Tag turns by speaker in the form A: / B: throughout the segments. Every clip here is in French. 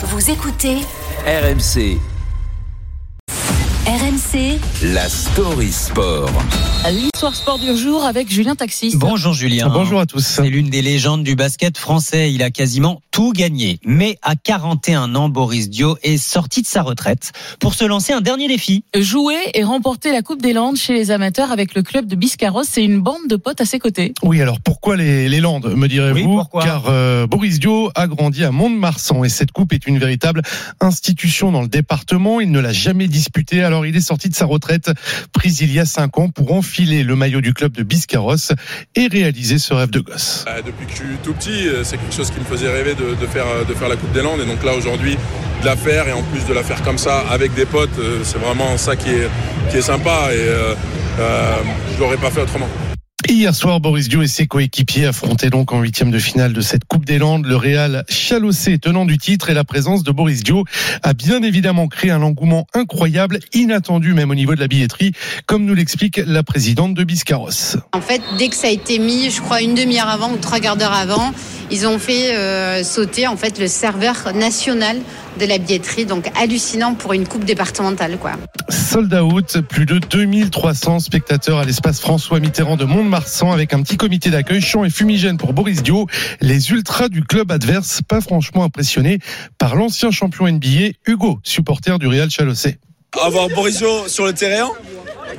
A: Vous écoutez
B: RMC,
A: RMC
B: la story sport.
C: L'histoire sport du jour avec Julien Taxis.
D: Bonjour Julien.
E: Bonjour à tous.
D: C'est l'une des légendes du basket français. Il a quasiment tout gagné. Mais à 41 ans, Boris Dio est sorti de sa retraite pour se lancer un dernier défi.
C: Jouer et remporter la Coupe des Landes chez les amateurs avec le club de Biscarros. C'est une bande de potes à ses côtés.
E: Oui, alors pourquoi les, les Landes, me
D: Oui,
E: direz-vous
D: pourquoi
E: Car euh, Boris Dio a grandi à Mont-de-Marsan et cette coupe est une véritable institution dans le département. Il ne l'a jamais disputée, alors il est sorti de sa retraite, prise il y a 5 ans, pour enfiler le maillot du club de Biscarros et réaliser ce rêve de gosse.
F: Bah, depuis que je suis tout petit, euh, c'est quelque chose qui me faisait rêver de, de faire, euh, de faire la Coupe des Landes. Et donc là, aujourd'hui, de la faire et en plus de la faire comme ça avec des potes, euh, c'est vraiment ça qui est, qui sympa. Et je l'aurais pas fait autrement.
E: Hier soir, Boris Dio et ses coéquipiers affrontaient donc en huitième de finale de cette Coupe des Landes le Real Chalossé, tenant du titre, et la présence de Boris Dio a bien évidemment créé un engouement incroyable, inattendu même au niveau de la billetterie, comme nous l'explique la présidente de Biscarros.
G: En fait, dès que ça a été mis, je crois une demi-heure avant ou trois quarts d'heure avant, ils ont fait euh, sauter en fait le serveur national de la billetterie. Donc hallucinant pour une coupe départementale, quoi.
E: Sold out, plus de 2300 spectateurs à l'espace François Mitterrand de Mont-de-Marsan avec un petit comité d'accueil chant et fumigène pour Boris Dio. Les ultras du club adverse, pas franchement impressionnés par l'ancien champion NBA, Hugo, supporter du Real Chalossé.
H: avoir Borisio sur le terrain,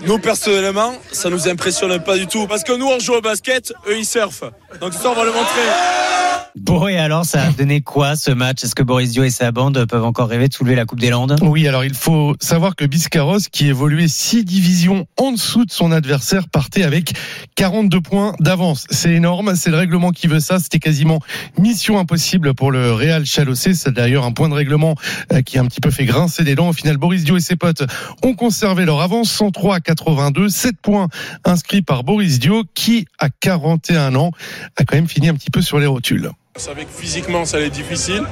H: nous personnellement, ça nous impressionne pas du tout. Parce que nous, on joue au basket, eux, ils surfent. Donc ça, on va le montrer.
D: Bon, et alors, ça a donné quoi ce match? Est-ce que Boris Dio et sa bande peuvent encore rêver de soulever la Coupe des Landes?
E: Oui, alors il faut savoir que Biscarros, qui évoluait six divisions en dessous de son adversaire, partait avec 42 points d'avance. C'est énorme, c'est le règlement qui veut ça. C'était quasiment mission impossible pour le Real Chalossé. C'est d'ailleurs un point de règlement euh, qui a un petit peu fait grincer des dents. Au final, Boris Dio et ses potes ont conservé leur avance 103 à 82. 7 points inscrits par Boris Dio, qui, à 41 ans, a quand même fini un petit peu sur les rotules.
F: On savait que physiquement, ça allait être difficile.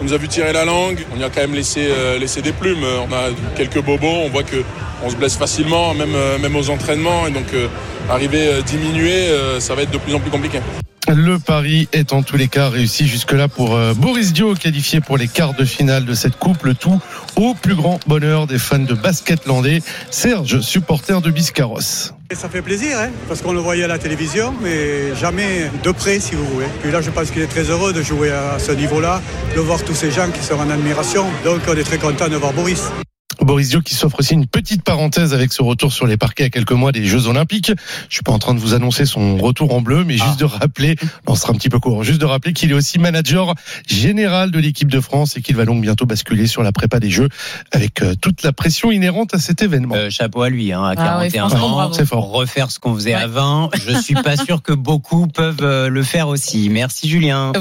F: On nous a vu tirer la langue. On y a quand même laissé, euh, laissé des plumes. On a quelques bobos. On voit que on se blesse facilement, même, euh, même aux entraînements. Et donc, euh, arriver euh, diminuer, euh, ça va être de plus en plus compliqué.
E: Le pari est en tous les cas réussi jusque-là pour euh, Boris Dio, qualifié pour les quarts de finale de cette coupe. Le tout au plus grand bonheur des fans de basket landais. Serge, supporter de Biscarros.
I: Et ça fait plaisir, hein, parce qu'on le voyait à la télévision, mais jamais de près, si vous voulez. Puis là, je pense qu'il est très heureux de jouer à ce niveau-là, de voir tous ces gens qui sont en admiration. Donc, on est très content de voir Boris.
E: Boris Dio qui s'offre aussi une petite parenthèse avec ce retour sur les parquets à quelques mois des Jeux Olympiques. Je suis pas en train de vous annoncer son retour en bleu, mais juste de rappeler, on sera un petit peu court, juste de rappeler qu'il est aussi manager général de l'équipe de France et qu'il va donc bientôt basculer sur la prépa des Jeux avec euh, toute la pression inhérente à cet événement.
D: Euh, Chapeau à lui, hein, à
C: Ah ouais,
D: 41
C: franchement,
D: ans.
E: C'est fort.
D: Refaire ce qu'on faisait
C: Ouais.
D: 20, je suis pas sûr que beaucoup peuvent euh, le faire aussi. Merci Julien.